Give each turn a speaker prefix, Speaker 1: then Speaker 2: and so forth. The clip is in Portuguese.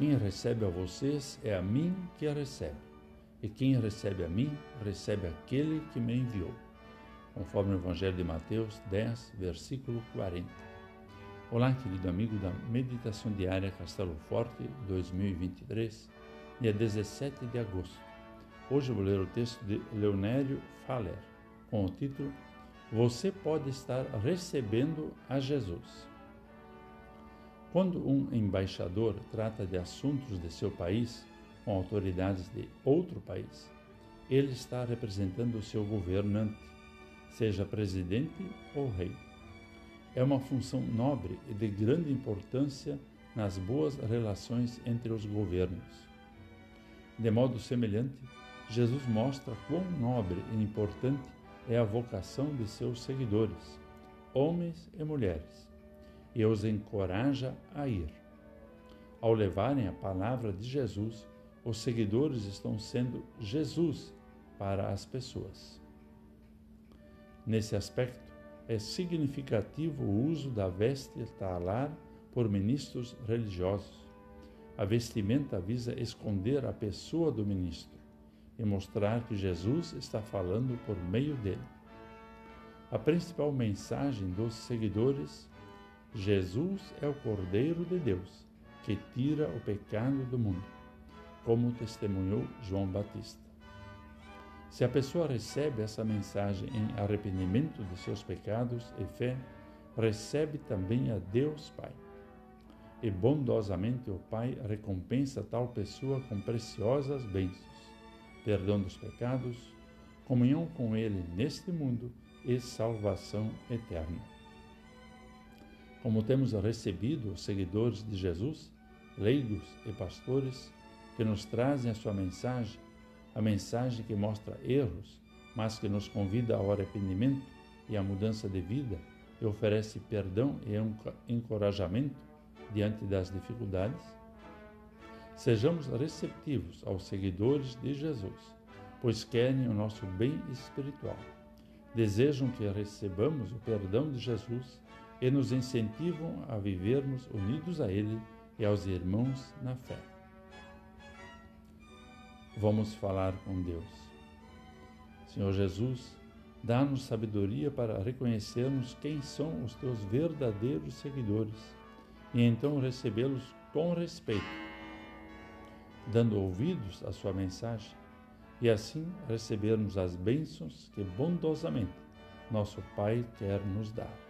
Speaker 1: Quem recebe a vocês é a mim que a recebe, e quem recebe a mim, recebe aquele que me enviou. Conforme o Evangelho de Mateus 10, versículo 40. Olá, querido amigo da Meditação Diária Castelo Forte 2023, dia 17 de agosto. Hoje eu vou ler o texto de Leonério Faller, com o título Você pode estar recebendo a Jesus. Quando um embaixador trata de assuntos de seu país com autoridades de outro país, ele está representando o seu governante, seja presidente ou rei. É uma função nobre e de grande importância nas boas relações entre os governos. De modo semelhante, Jesus mostra quão nobre e importante é a vocação de seus seguidores, homens e mulheres e os encoraja a ir. Ao levarem a palavra de Jesus, os seguidores estão sendo Jesus para as pessoas. Nesse aspecto, é significativo o uso da veste talar por ministros religiosos. A vestimenta visa esconder a pessoa do ministro e mostrar que Jesus está falando por meio dele. A principal mensagem dos seguidores Jesus é o Cordeiro de Deus que tira o pecado do mundo, como testemunhou João Batista. Se a pessoa recebe essa mensagem em arrependimento de seus pecados e fé, recebe também a Deus Pai. E bondosamente o Pai recompensa tal pessoa com preciosas bênçãos, perdão dos pecados, comunhão com Ele neste mundo e salvação eterna como temos recebido os seguidores de Jesus, leigos e pastores, que nos trazem a sua mensagem, a mensagem que mostra erros, mas que nos convida ao arrependimento e à mudança de vida e oferece perdão e encorajamento diante das dificuldades? Sejamos receptivos aos seguidores de Jesus, pois querem o nosso bem espiritual. Desejam que recebamos o perdão de Jesus e nos incentivam a vivermos unidos a Ele e aos irmãos na fé. Vamos falar com Deus. Senhor Jesus, dá-nos sabedoria para reconhecermos quem são os teus verdadeiros seguidores e então recebê-los com respeito, dando ouvidos à sua mensagem e assim recebermos as bênçãos que bondosamente nosso Pai quer nos dar.